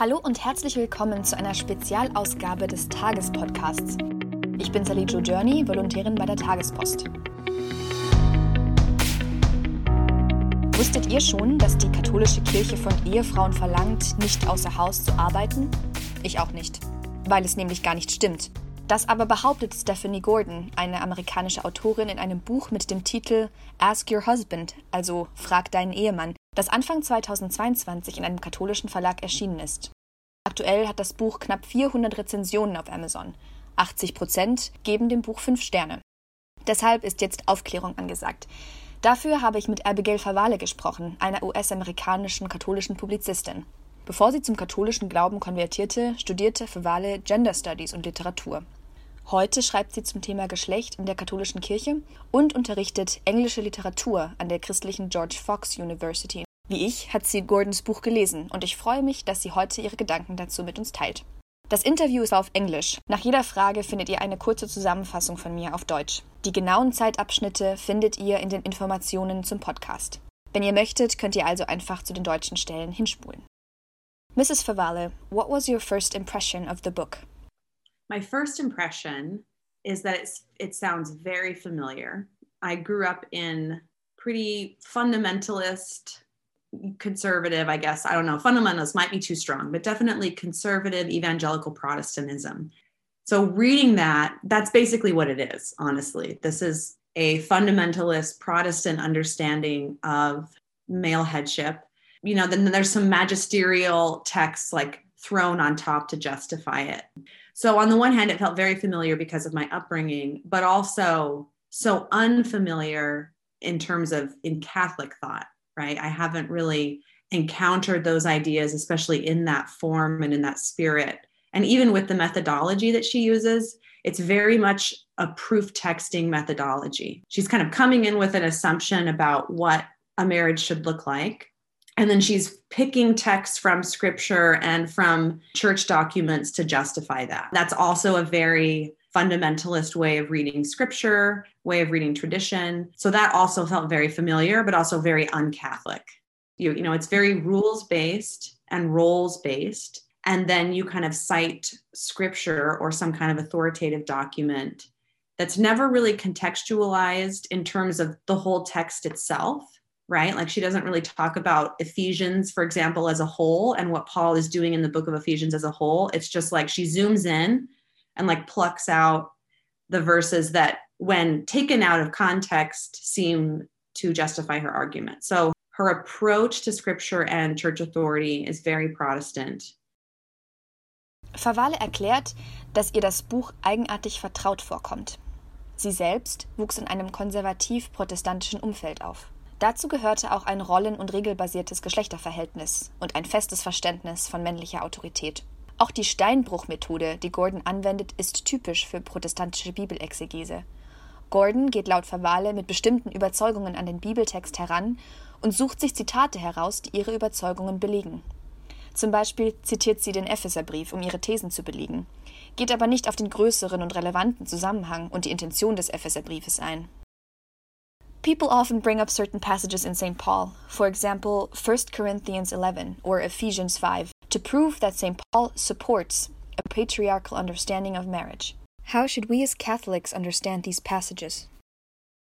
Hallo und herzlich willkommen zu einer Spezialausgabe des Tagespodcasts. Ich bin Sally Jo Journey, Volontärin bei der Tagespost. Wusstet ihr schon, dass die katholische Kirche von Ehefrauen verlangt, nicht außer Haus zu arbeiten? Ich auch nicht, weil es nämlich gar nicht stimmt. Das aber behauptet Stephanie Gordon, eine amerikanische Autorin, in einem Buch mit dem Titel Ask Your Husband, also Frag deinen Ehemann, das Anfang 2022 in einem katholischen Verlag erschienen ist. Aktuell hat das Buch knapp 400 Rezensionen auf Amazon. 80 Prozent geben dem Buch fünf Sterne. Deshalb ist jetzt Aufklärung angesagt. Dafür habe ich mit Abigail Favale gesprochen, einer US-amerikanischen katholischen Publizistin. Bevor sie zum katholischen Glauben konvertierte, studierte Favale Gender Studies und Literatur. Heute schreibt sie zum Thema Geschlecht in der katholischen Kirche und unterrichtet englische Literatur an der christlichen George Fox University. Wie ich hat sie Gordons Buch gelesen und ich freue mich, dass sie heute ihre Gedanken dazu mit uns teilt. Das Interview ist auf Englisch. Nach jeder Frage findet ihr eine kurze Zusammenfassung von mir auf Deutsch. Die genauen Zeitabschnitte findet ihr in den Informationen zum Podcast. Wenn ihr möchtet, könnt ihr also einfach zu den deutschen Stellen hinspulen. Mrs. Favale, what was your first impression of the book? My first impression is that it's, it sounds very familiar. I grew up in pretty fundamentalist, conservative, I guess. I don't know, fundamentalist might be too strong, but definitely conservative evangelical Protestantism. So, reading that, that's basically what it is, honestly. This is a fundamentalist Protestant understanding of male headship. You know, then there's some magisterial texts like thrown on top to justify it. So, on the one hand, it felt very familiar because of my upbringing, but also so unfamiliar in terms of in Catholic thought, right? I haven't really encountered those ideas, especially in that form and in that spirit. And even with the methodology that she uses, it's very much a proof texting methodology. She's kind of coming in with an assumption about what a marriage should look like and then she's picking texts from scripture and from church documents to justify that. That's also a very fundamentalist way of reading scripture, way of reading tradition. So that also felt very familiar, but also very uncatholic. You, you know, it's very rules based and roles based. And then you kind of cite scripture or some kind of authoritative document that's never really contextualized in terms of the whole text itself right? Like she doesn't really talk about Ephesians, for example, as a whole and what Paul is doing in the book of Ephesians as a whole. It's just like she zooms in and like plucks out the verses that, when taken out of context, seem to justify her argument. So her approach to scripture and church authority is very Protestant. Favale erklärt, dass ihr das Buch eigenartig vertraut vorkommt. Sie selbst wuchs in einem konservativ-protestantischen Umfeld auf. Dazu gehörte auch ein rollen- und regelbasiertes Geschlechterverhältnis und ein festes Verständnis von männlicher Autorität. Auch die Steinbruchmethode, die Gordon anwendet, ist typisch für protestantische Bibelexegese. Gordon geht laut Verwale mit bestimmten Überzeugungen an den Bibeltext heran und sucht sich Zitate heraus, die ihre Überzeugungen belegen. Zum Beispiel zitiert sie den Epheserbrief, um ihre Thesen zu belegen, geht aber nicht auf den größeren und relevanten Zusammenhang und die Intention des Epheserbriefes ein. People often bring up certain passages in St. Paul, for example, 1 Corinthians 11 or Ephesians 5, to prove that St. Paul supports a patriarchal understanding of marriage. How should we as Catholics understand these passages?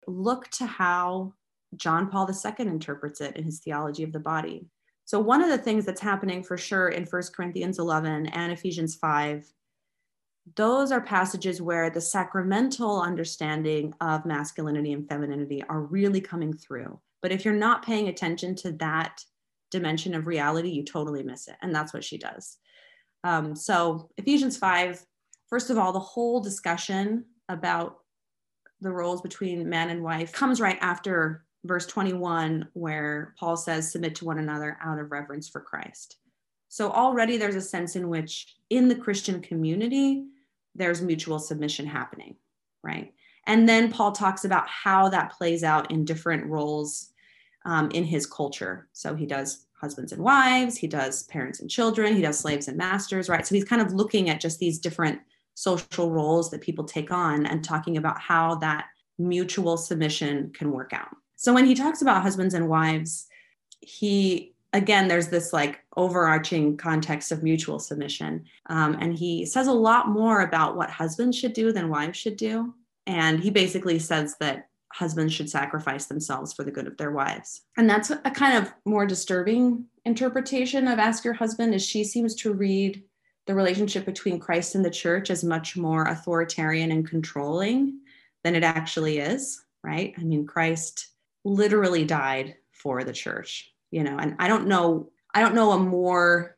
Look to how John Paul II interprets it in his theology of the body. So, one of the things that's happening for sure in 1 Corinthians 11 and Ephesians 5 those are passages where the sacramental understanding of masculinity and femininity are really coming through. But if you're not paying attention to that dimension of reality, you totally miss it. And that's what she does. Um, so, Ephesians 5, first of all, the whole discussion about the roles between man and wife comes right after verse 21, where Paul says, Submit to one another out of reverence for Christ. So already there's a sense in which in the Christian community, there's mutual submission happening, right? And then Paul talks about how that plays out in different roles um, in his culture. So he does husbands and wives, he does parents and children, he does slaves and masters, right? So he's kind of looking at just these different social roles that people take on and talking about how that mutual submission can work out. So when he talks about husbands and wives, he again, there's this like overarching context of mutual submission. Um, and he says a lot more about what husbands should do than wives should do. And he basically says that husbands should sacrifice themselves for the good of their wives. And that's a kind of more disturbing interpretation of ask your husband is she seems to read the relationship between Christ and the church as much more authoritarian and controlling than it actually is, right? I mean, Christ literally died for the church, you know, and I don't know, I don't know a more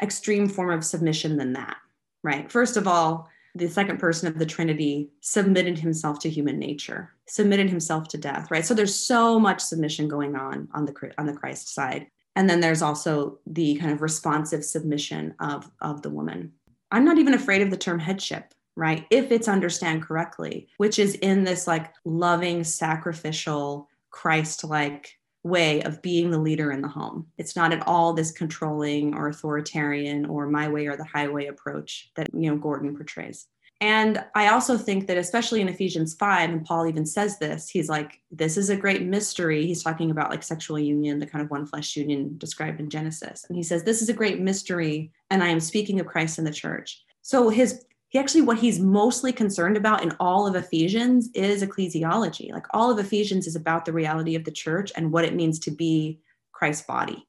extreme form of submission than that, right? First of all, the second person of the Trinity submitted himself to human nature, submitted himself to death, right? So there's so much submission going on on the on the Christ side. And then there's also the kind of responsive submission of, of the woman. I'm not even afraid of the term headship, right? If it's understand correctly, which is in this like loving, sacrificial, Christ like way of being the leader in the home. It's not at all this controlling or authoritarian or my way or the highway approach that, you know, Gordon portrays. And I also think that, especially in Ephesians 5, and Paul even says this, he's like, this is a great mystery. He's talking about like sexual union, the kind of one flesh union described in Genesis. And he says, this is a great mystery. And I am speaking of Christ in the church. So his, he actually, what he's mostly concerned about in all of Ephesians is ecclesiology. Like all of Ephesians is about the reality of the church and what it means to be Christ's body.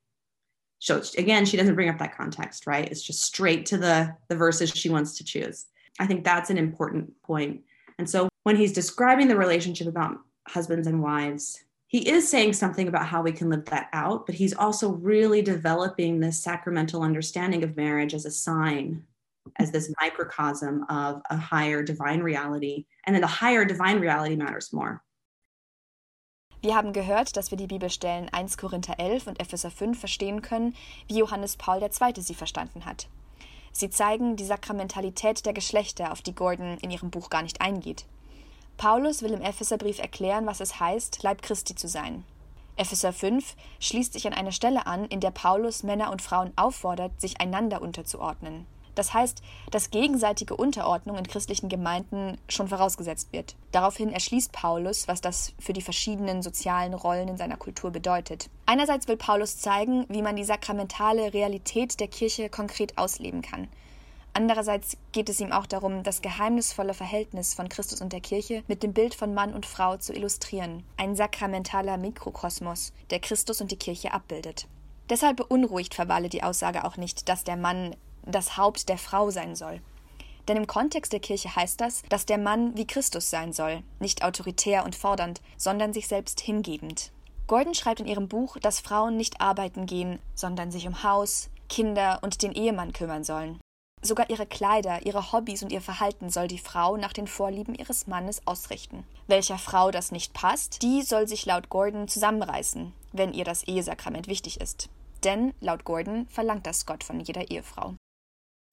So again, she doesn't bring up that context, right? It's just straight to the, the verses she wants to choose. I think that's an important point. And so when he's describing the relationship about husbands and wives, he is saying something about how we can live that out, but he's also really developing this sacramental understanding of marriage as a sign, as this microcosm of a higher divine reality. And then the higher divine reality matters more. Wir haben gehört, dass wir die Bibelstellen 1 Korinther 11 und Epheser 5 verstehen können, wie Johannes Paul II. sie verstanden hat. Sie zeigen die Sakramentalität der Geschlechter, auf die Gordon in ihrem Buch gar nicht eingeht. Paulus will im Epheserbrief erklären, was es heißt, Leib Christi zu sein. Epheser 5 schließt sich an eine Stelle an, in der Paulus Männer und Frauen auffordert, sich einander unterzuordnen. Das heißt, dass gegenseitige Unterordnung in christlichen Gemeinden schon vorausgesetzt wird. Daraufhin erschließt Paulus, was das für die verschiedenen sozialen Rollen in seiner Kultur bedeutet. Einerseits will Paulus zeigen, wie man die sakramentale Realität der Kirche konkret ausleben kann. Andererseits geht es ihm auch darum, das geheimnisvolle Verhältnis von Christus und der Kirche mit dem Bild von Mann und Frau zu illustrieren, ein sakramentaler Mikrokosmos, der Christus und die Kirche abbildet. Deshalb beunruhigt Verwalle die Aussage auch nicht, dass der Mann das Haupt der Frau sein soll. Denn im Kontext der Kirche heißt das, dass der Mann wie Christus sein soll, nicht autoritär und fordernd, sondern sich selbst hingebend. Gordon schreibt in ihrem Buch, dass Frauen nicht arbeiten gehen, sondern sich um Haus, Kinder und den Ehemann kümmern sollen. Sogar ihre Kleider, ihre Hobbys und ihr Verhalten soll die Frau nach den Vorlieben ihres Mannes ausrichten. Welcher Frau das nicht passt, die soll sich laut Gordon zusammenreißen, wenn ihr das Ehesakrament wichtig ist. Denn laut Gordon verlangt das Gott von jeder Ehefrau.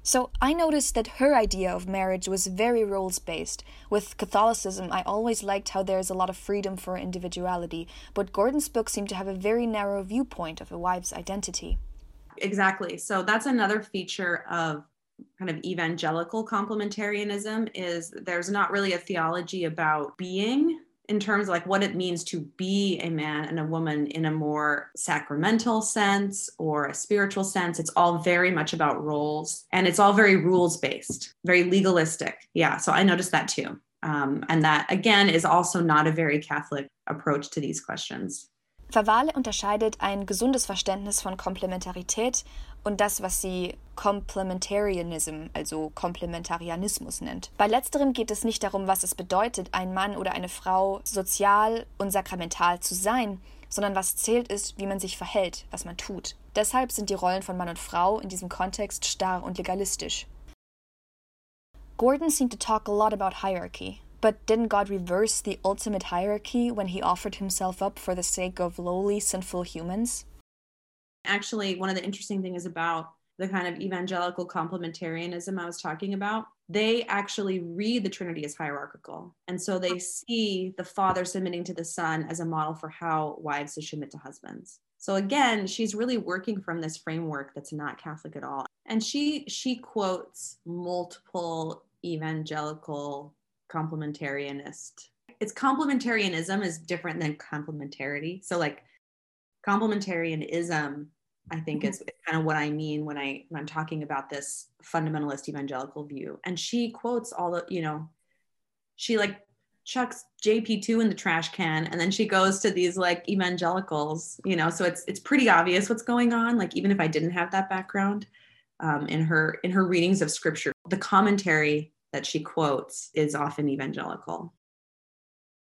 So I noticed that her idea of marriage was very roles based. With Catholicism, I always liked how there's a lot of freedom for individuality, but Gordon's book seemed to have a very narrow viewpoint of a wife's identity. Exactly. So that's another feature of kind of evangelical complementarianism is there's not really a theology about being in terms of like what it means to be a man and a woman in a more sacramental sense or a spiritual sense. It's all very much about roles and it's all very rules based, very legalistic. Yeah. So I noticed that too. Um, and that again is also not a very Catholic approach to these questions. Favale unterscheidet ein gesundes Verständnis von Komplementarität und das, was sie Complementarianism, also Komplementarianismus nennt. Bei letzterem geht es nicht darum, was es bedeutet, ein Mann oder eine Frau sozial und sakramental zu sein, sondern was zählt ist, wie man sich verhält, was man tut. Deshalb sind die Rollen von Mann und Frau in diesem Kontext starr und legalistisch. Gordon seemed to talk a lot about hierarchy. But didn't God reverse the ultimate hierarchy when he offered himself up for the sake of lowly, sinful humans? Actually, one of the interesting things about the kind of evangelical complementarianism I was talking about, they actually read the Trinity as hierarchical. And so they see the Father submitting to the Son as a model for how wives should submit to husbands. So again, she's really working from this framework that's not Catholic at all. And she she quotes multiple evangelical complementarianist. It's complementarianism is different than complementarity. So like complementarianism I think is kind of what I mean when I when I'm talking about this fundamentalist evangelical view. And she quotes all the, you know, she like chucks JP2 in the trash can and then she goes to these like evangelicals, you know, so it's it's pretty obvious what's going on like even if I didn't have that background um, in her in her readings of scripture. The commentary that she quotes is often evangelical.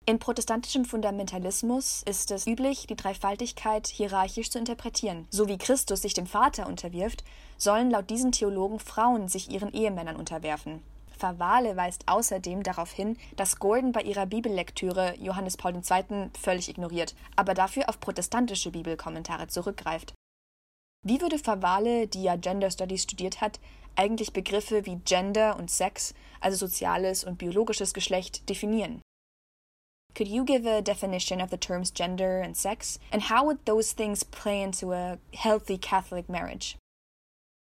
In protestantischem Fundamentalismus ist es üblich, die Dreifaltigkeit hierarchisch zu interpretieren. So wie Christus sich dem Vater unterwirft, sollen laut diesen Theologen Frauen sich ihren Ehemännern unterwerfen. Verwale weist außerdem darauf hin, dass Gordon bei ihrer Bibellektüre Johannes Paul II. völlig ignoriert, aber dafür auf protestantische Bibelkommentare zurückgreift. Wie würde Verwale, die ja Gender Studies studiert hat, eigentlich Begriffe wie Gender und Sex, also soziales und biologisches Geschlecht, definieren? Could you give a definition of the terms gender and sex? And how would those things play into a healthy Catholic marriage?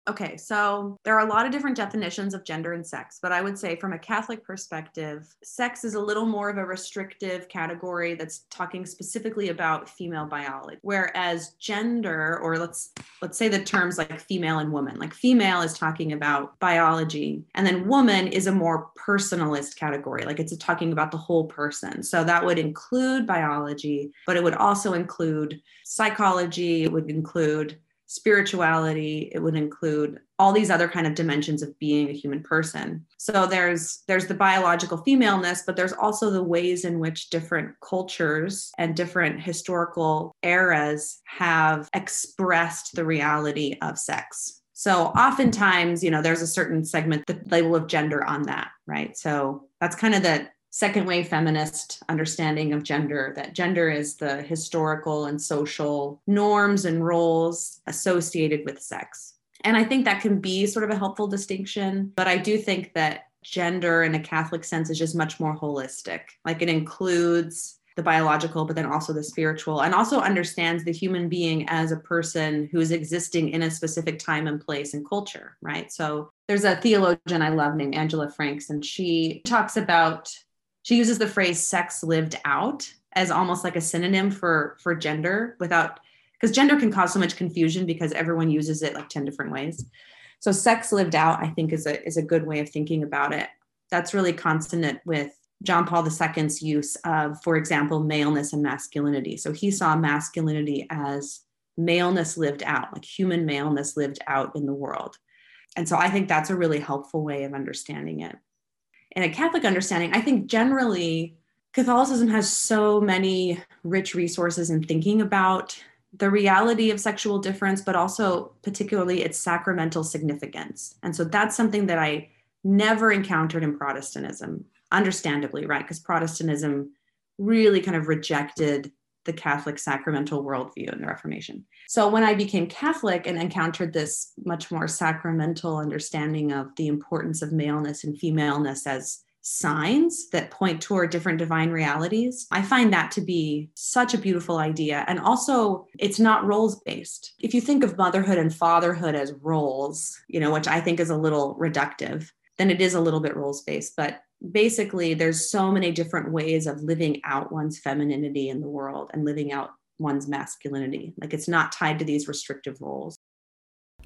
Okay, so there are a lot of different definitions of gender and sex, but I would say from a Catholic perspective, sex is a little more of a restrictive category that's talking specifically about female biology, whereas gender or let's let's say the terms like female and woman, like female is talking about biology and then woman is a more personalist category, like it's talking about the whole person. So that would include biology, but it would also include psychology, it would include spirituality it would include all these other kind of dimensions of being a human person. So there's there's the biological femaleness but there's also the ways in which different cultures and different historical eras have expressed the reality of sex. So oftentimes you know there's a certain segment the label of gender on that right? So that's kind of the second wave feminist understanding of gender that gender is the historical and social norms and roles associated with sex. And I think that can be sort of a helpful distinction, but I do think that gender in a Catholic sense is just much more holistic. Like it includes the biological, but then also the spiritual, and also understands the human being as a person who is existing in a specific time and place and culture, right? So there's a theologian I love named Angela Franks, and she talks about she uses the phrase sex lived out as almost like a synonym for for gender without because gender can cause so much confusion because everyone uses it like 10 different ways. So sex lived out i think is a is a good way of thinking about it. That's really consonant with john paul ii's use of for example maleness and masculinity. So he saw masculinity as maleness lived out like human maleness lived out in the world. And so i think that's a really helpful way of understanding it in a Catholic understanding, I think generally Catholicism has so many rich resources in thinking about the reality of sexual difference, but also particularly its sacramental significance. And so that's something that I never encountered in Protestantism, understandably, right? Because Protestantism really kind of rejected the Catholic sacramental worldview in the Reformation. So when I became Catholic and encountered this much more sacramental understanding of the importance of maleness and femaleness as signs that point toward different divine realities. I find that to be such a beautiful idea. And also, it's not roles based. If you think of motherhood and fatherhood as roles, you know, which I think is a little reductive, then it is a little bit roles based. But basically there's so many different ways of living out one's femininity in the world and living out one's masculinity. Like it's not tied to these restrictive roles.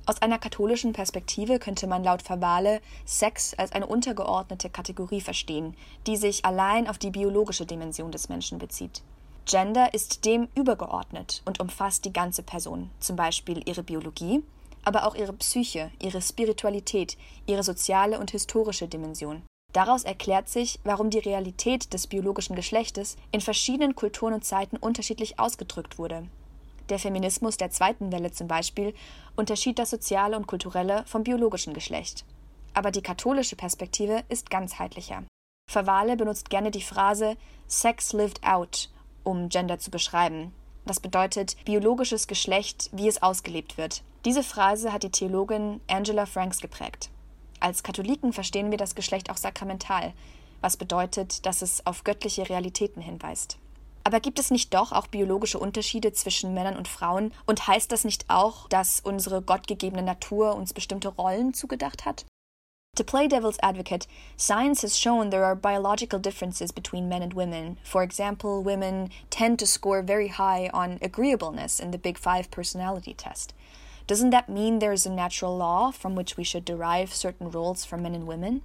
Aus einer katholischen Perspektive könnte man laut Verwale Sex als eine untergeordnete Kategorie verstehen, die sich allein auf die biologische Dimension des Menschen bezieht. Gender ist dem übergeordnet und umfasst die ganze Person, zum Beispiel ihre Biologie, aber auch ihre Psyche, ihre Spiritualität, ihre soziale und historische Dimension. Daraus erklärt sich, warum die Realität des biologischen Geschlechtes in verschiedenen Kulturen und Zeiten unterschiedlich ausgedrückt wurde. Der Feminismus der zweiten Welle zum Beispiel unterschied das soziale und kulturelle vom biologischen Geschlecht. Aber die katholische Perspektive ist ganzheitlicher. Verwale benutzt gerne die Phrase Sex lived out, um Gender zu beschreiben. Das bedeutet biologisches Geschlecht, wie es ausgelebt wird. Diese Phrase hat die Theologin Angela Franks geprägt. Als Katholiken verstehen wir das Geschlecht auch sakramental, was bedeutet, dass es auf göttliche Realitäten hinweist. Aber gibt es nicht doch auch biologische Unterschiede zwischen Männern und Frauen? Und heißt das nicht auch, dass unsere gottgegebene Natur uns bestimmte Rollen zugedacht hat? To play devil's advocate, science has shown there are biological differences between men and women. For example, women tend to score very high on agreeableness in the Big Five personality test. Doesn't that mean there's a natural law from which we should derive certain roles for men and women?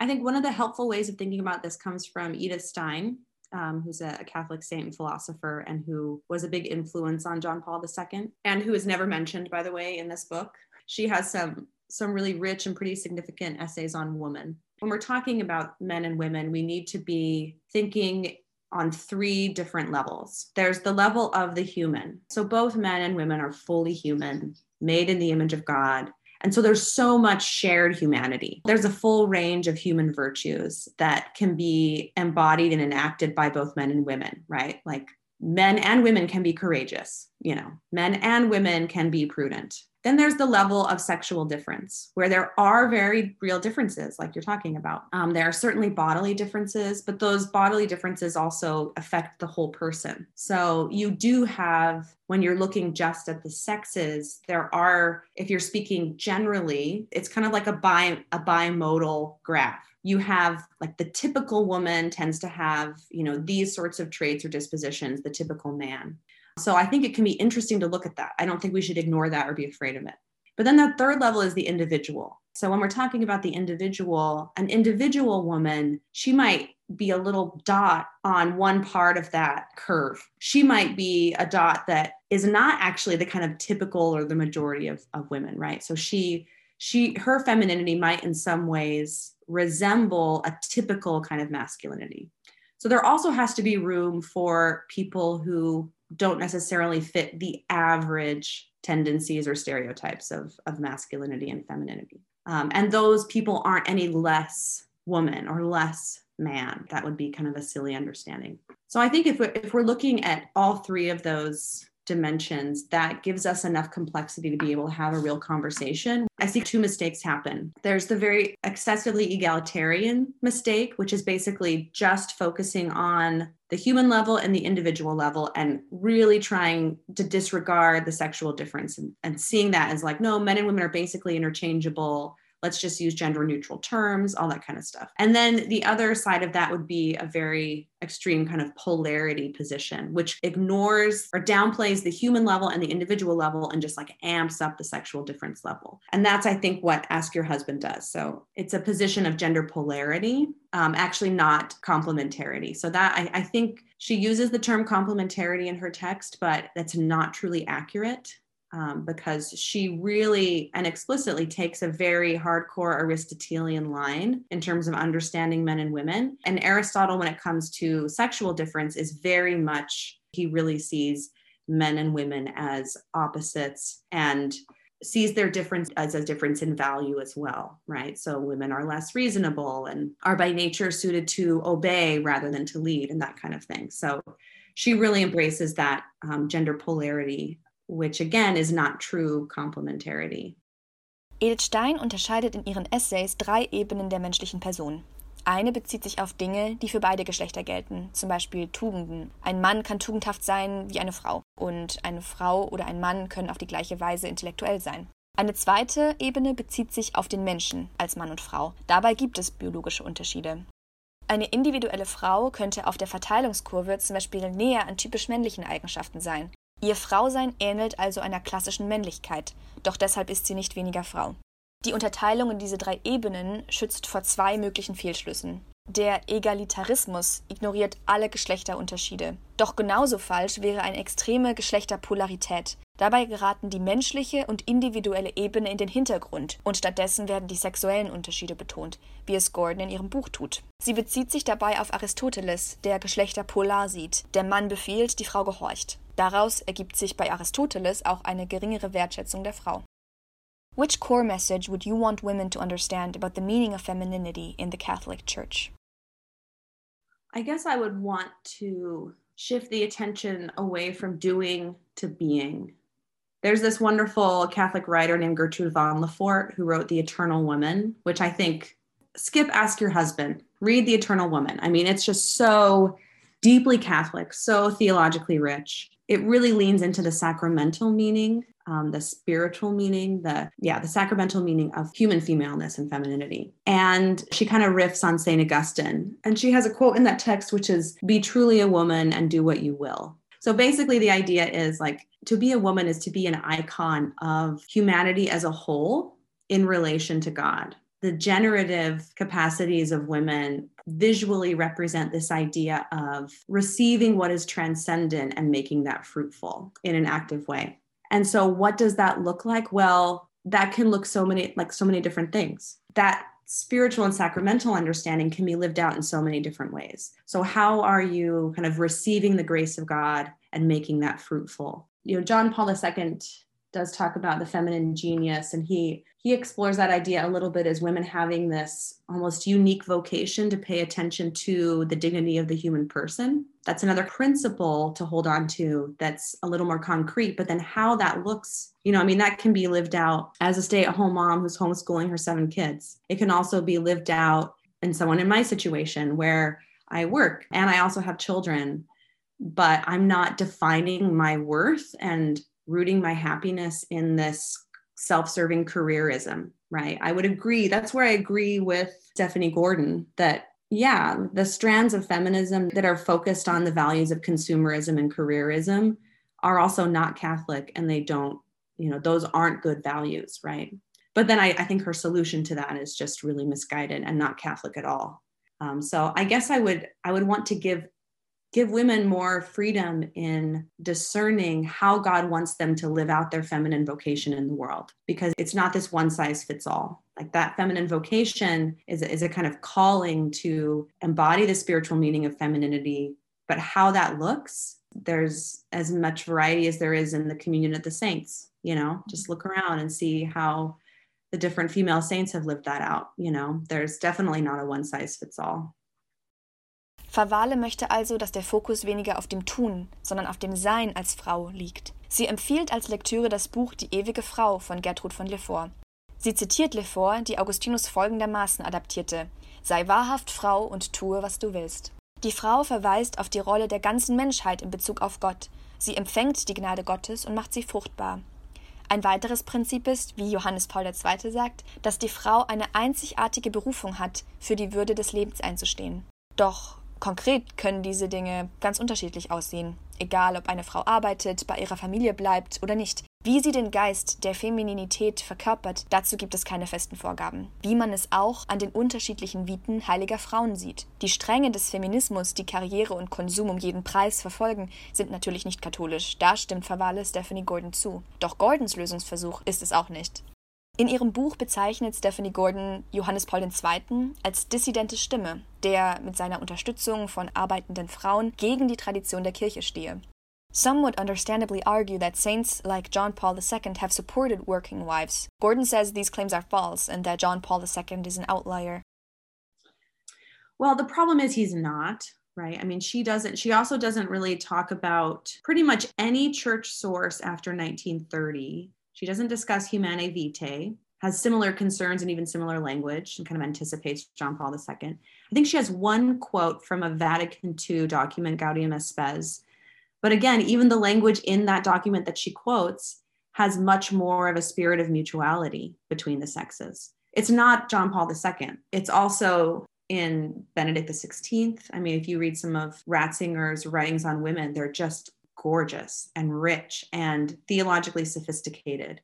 I think one of the helpful ways of thinking about this comes from Edith Stein, um, who's a, a, Catholic saint and philosopher, and who was a big influence on John Paul II, and who is never mentioned, by the way, in this book. She has some some really rich and pretty significant essays on woman. When we're talking about men and women, we need to be thinking on three different levels. There's the level of the human. So both men and women are fully human, made in the image of God. And so there's so much shared humanity. There's a full range of human virtues that can be embodied and enacted by both men and women, right? Like men and women can be courageous, you know, men and women can be prudent. Then there's the level of sexual difference, where there are very real differences, like you're talking about. Um, there are certainly bodily differences, but those bodily differences also affect the whole person. So you do have, when you're looking just at the sexes, there are, if you're speaking generally, it's kind of like a bi a bimodal graph you have like the typical woman tends to have you know these sorts of traits or dispositions the typical man so I think it can be interesting to look at that. I don't think we should ignore that or be afraid of it. But then the third level is the individual. So when we're talking about the individual, an individual woman, she might be a little dot on one part of that curve. She might be a dot that is not actually the kind of typical or the majority of, of women, right? So she she her femininity might in some ways resemble a typical kind of masculinity. So there also has to be room for people who don't necessarily fit the average tendencies or stereotypes of, of masculinity and femininity. Um, and those people aren't any less woman or less man. That would be kind of a silly understanding. So I think if we're, if we're looking at all three of those dimensions that gives us enough complexity to be able to have a real conversation. I see two mistakes happen. There's the very excessively egalitarian mistake, which is basically just focusing on the human level and the individual level and really trying to disregard the sexual difference and, and seeing that as like, no, men and women are basically interchangeable let's just use gender neutral terms, all that kind of stuff. And then the other side of that would be a very extreme kind of polarity position, which ignores or downplays the human level and the individual level and just like amps up the sexual difference level. And that's, I think, what Ask Your Husband does. So it's a position of gender polarity, um, actually not complementarity. So that I, I think she uses the term complementarity in her text, but that's not truly accurate um, because she really and explicitly takes a very hardcore Aristotelian line in terms of understanding men and women. And Aristotle, when it comes to sexual difference, is very much, he really sees men and women as opposites and sees their difference as a difference in value as well, right? So women are less reasonable and are by nature suited to obey rather than to lead and that kind of thing. So she really embraces that um, gender polarity which again is not true complementarity. Edith Stein unterscheidet in ihren Essays drei Ebenen der menschlichen Person. Eine bezieht sich auf Dinge, die für beide Geschlechter gelten, zum Beispiel Tugenden. Ein Mann kann tugendhaft sein wie eine Frau und eine Frau oder ein Mann können auf die gleiche Weise intellektuell sein. Eine zweite Ebene bezieht sich auf den Menschen als Mann und Frau. Dabei gibt es biologische Unterschiede. Eine individuelle Frau könnte auf der Verteilungskurve zum Beispiel näher an typisch männlichen Eigenschaften sein, Ihr Frausein ähnelt also einer klassischen Männlichkeit, doch deshalb ist sie nicht weniger Frau. Die Unterteilung in diese drei Ebenen schützt vor zwei möglichen Fehlschlüssen. Der Egalitarismus ignoriert alle Geschlechterunterschiede. Doch genauso falsch wäre eine extreme Geschlechterpolarität. Dabei geraten die menschliche und individuelle Ebene in den Hintergrund und stattdessen werden die sexuellen Unterschiede betont, wie es Gordon in ihrem Buch tut. Sie bezieht sich dabei auf Aristoteles, der Geschlechter polar sieht. Der Mann befiehlt, die Frau gehorcht. Daraus ergibt sich bei Aristoteles auch eine geringere Wertschätzung der Frau. Which core message would you want women to understand about the meaning of femininity in the Catholic Church? I guess I would want to shift the attention away from doing to being. There's this wonderful Catholic writer named Gertrude von Lefort who wrote The Eternal Woman, which I think skip ask your husband, read The Eternal Woman. I mean, it's just so deeply Catholic, so theologically rich it really leans into the sacramental meaning um, the spiritual meaning, the yeah, the sacramental meaning of human femaleness and femininity. And she kind of riffs on Saint Augustine, and she has a quote in that text which is, "Be truly a woman and do what you will." So basically, the idea is like to be a woman is to be an icon of humanity as a whole in relation to God. The generative capacities of women visually represent this idea of receiving what is transcendent and making that fruitful in an active way. And so, what does that look like? Well, that can look so many like so many different things. That spiritual and sacramental understanding can be lived out in so many different ways. So, how are you kind of receiving the grace of God and making that fruitful? You know, John Paul II does talk about the feminine genius, and he he explores that idea a little bit as women having this almost unique vocation to pay attention to the dignity of the human person. That's another principle to hold on to that's a little more concrete, but then how that looks, you know, I mean, that can be lived out as a stay at home mom who's homeschooling her seven kids. It can also be lived out in someone in my situation where I work and I also have children, but I'm not defining my worth and rooting my happiness in this self-serving careerism right? I would agree that's where i agree with stephanie gordon that yeah the strands of feminism that are focused on the values of consumerism and careerism are also not catholic and they don't you know those aren't good values right? But then i, I think her solution to that is just really misguided and not catholic at all. Um, so i guess i would i would want to give give women more freedom in discerning how God wants them to live out their feminine vocation in the world because it's not this one size fits all. Like that feminine vocation is, is a kind of calling to embody the spiritual meaning of femininity, but how that looks, there's as much variety as there is in the communion of the saints. You know, just look around and see how the different female saints have lived that out. You know, there's definitely not a one size fits all. Favale möchte also, dass der Fokus weniger auf dem Tun, sondern auf dem Sein als Frau liegt. Sie empfiehlt als Lektüre das Buch Die ewige Frau von Gertrud von Lefort. Sie zitiert Lefort, die Augustinus folgendermaßen adaptierte: Sei wahrhaft Frau und tue, was du willst. Die Frau verweist auf die Rolle der ganzen Menschheit in Bezug auf Gott. Sie empfängt die Gnade Gottes und macht sie fruchtbar. Ein weiteres Prinzip ist, wie Johannes Paul II. sagt, dass die Frau eine einzigartige Berufung hat, für die Würde des Lebens einzustehen. Doch Konkret können diese Dinge ganz unterschiedlich aussehen, egal ob eine Frau arbeitet, bei ihrer Familie bleibt oder nicht. Wie sie den Geist der Femininität verkörpert, dazu gibt es keine festen Vorgaben. Wie man es auch an den unterschiedlichen Viten heiliger Frauen sieht. Die Stränge des Feminismus, die Karriere und Konsum um jeden Preis verfolgen, sind natürlich nicht katholisch. Da stimmt Favale Stephanie Gordon zu. Doch Gordons Lösungsversuch ist es auch nicht. In ihrem Buch bezeichnet Stephanie Gordon Johannes Paul II. als dissidente Stimme, der mit seiner Unterstützung von arbeitenden Frauen gegen die Tradition der Kirche stehe. Some would understandably argue that saints like John Paul II have supported working wives. Gordon says these claims are false and that John Paul II is an outlier. Well, the problem is he's not, right? I mean, she doesn't, she also doesn't really talk about pretty much any church source after 1930 she doesn't discuss Humanae Vitae, has similar concerns and even similar language, and kind of anticipates John Paul II. I think she has one quote from a Vatican II document, Gaudium et Spes. But again, even the language in that document that she quotes has much more of a spirit of mutuality between the sexes. It's not John Paul II. It's also in Benedict XVI. I mean, if you read some of Ratzinger's writings on women, they're just gorgeous and rich and theologically sophisticated.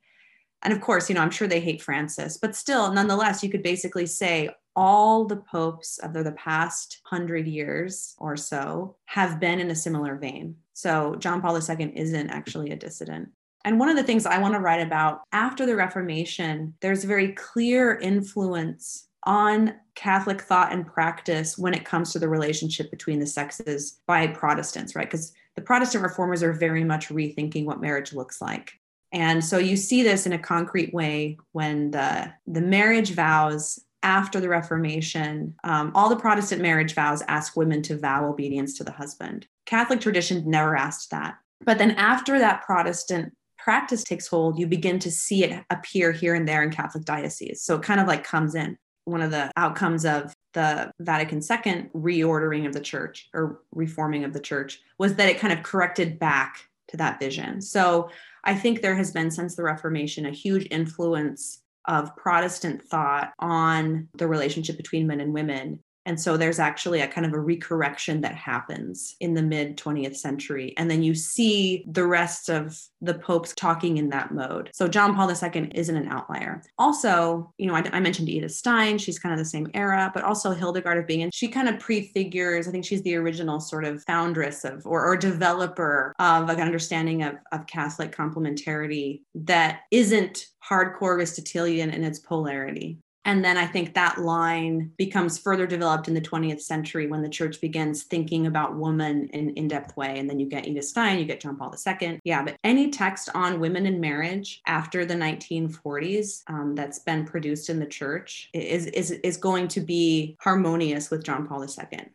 And of course, you know, I'm sure they hate Francis, but still, nonetheless, you could basically say all the popes of the past hundred years or so have been in a similar vein. So John Paul II isn't actually a dissident. And one of the things I want to write about after the Reformation, there's a very clear influence on Catholic thought and practice when it comes to the relationship between the sexes by Protestants, right? Because the Protestant reformers are very much rethinking what marriage looks like. And so you see this in a concrete way when the, the marriage vows after the Reformation, um, all the Protestant marriage vows ask women to vow obedience to the husband. Catholic tradition never asked that. But then after that Protestant practice takes hold, you begin to see it appear here and there in Catholic dioceses. So it kind of like comes in. One of the outcomes of the Vatican II reordering of the church or reforming of the church was that it kind of corrected back to that vision. So I think there has been since the Reformation a huge influence of Protestant thought on the relationship between men and women. And so there's actually a kind of a recorrection that happens in the mid 20th century. And then you see the rest of the popes talking in that mode. So John Paul II isn't an outlier. Also, you know, I, I mentioned Edith Stein, she's kind of the same era, but also Hildegard of Bingen. She kind of prefigures, I think she's the original sort of foundress of or, or developer of an understanding of, of Catholic complementarity that isn't hardcore Aristotelian in its polarity. And then I think that line becomes further developed in the 20th century when the church begins thinking about woman in in-depth way. And then you get Edith Stein, you get John Paul II. Yeah, but any text on women in marriage after the 1940s um, that's been produced in the church is, is, is going to be harmonious with John Paul II.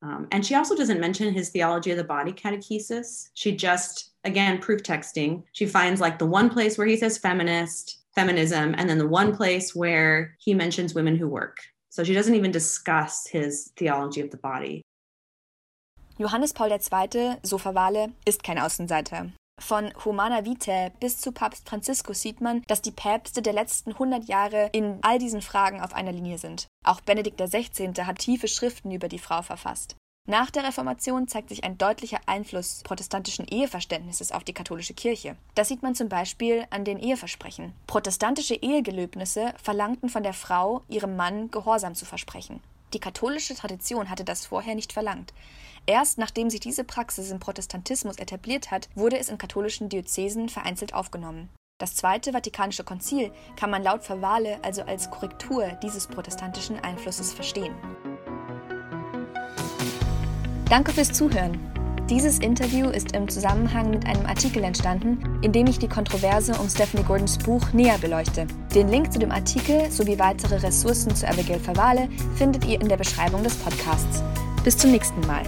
Um, and she also doesn't mention his theology of the body catechesis. She just, again, proof texting. She finds like the one place where he says feminist, feminism, and then the one place where he mentions women who work. So she doesn't even discuss his theology of the body. Johannes Paul II., so Verwale, ist kein Außenseiter. Von Humana Vitae bis zu Papst Franziskus sieht man, dass die Päpste der letzten 100 Jahre in all diesen Fragen auf einer Linie sind. Auch Benedikt XVI. hat tiefe Schriften über die Frau verfasst. Nach der Reformation zeigt sich ein deutlicher Einfluss protestantischen Eheverständnisses auf die katholische Kirche. Das sieht man zum Beispiel an den Eheversprechen. Protestantische Ehegelöbnisse verlangten von der Frau, ihrem Mann Gehorsam zu versprechen. Die katholische Tradition hatte das vorher nicht verlangt. Erst nachdem sich diese Praxis im Protestantismus etabliert hat, wurde es in katholischen Diözesen vereinzelt aufgenommen. Das Zweite Vatikanische Konzil kann man laut Verwale also als Korrektur dieses protestantischen Einflusses verstehen. Danke fürs Zuhören. Dieses Interview ist im Zusammenhang mit einem Artikel entstanden, in dem ich die Kontroverse um Stephanie Gordons Buch näher beleuchte. Den Link zu dem Artikel sowie weitere Ressourcen zu Abigail Verwale findet ihr in der Beschreibung des Podcasts. Bis zum nächsten Mal.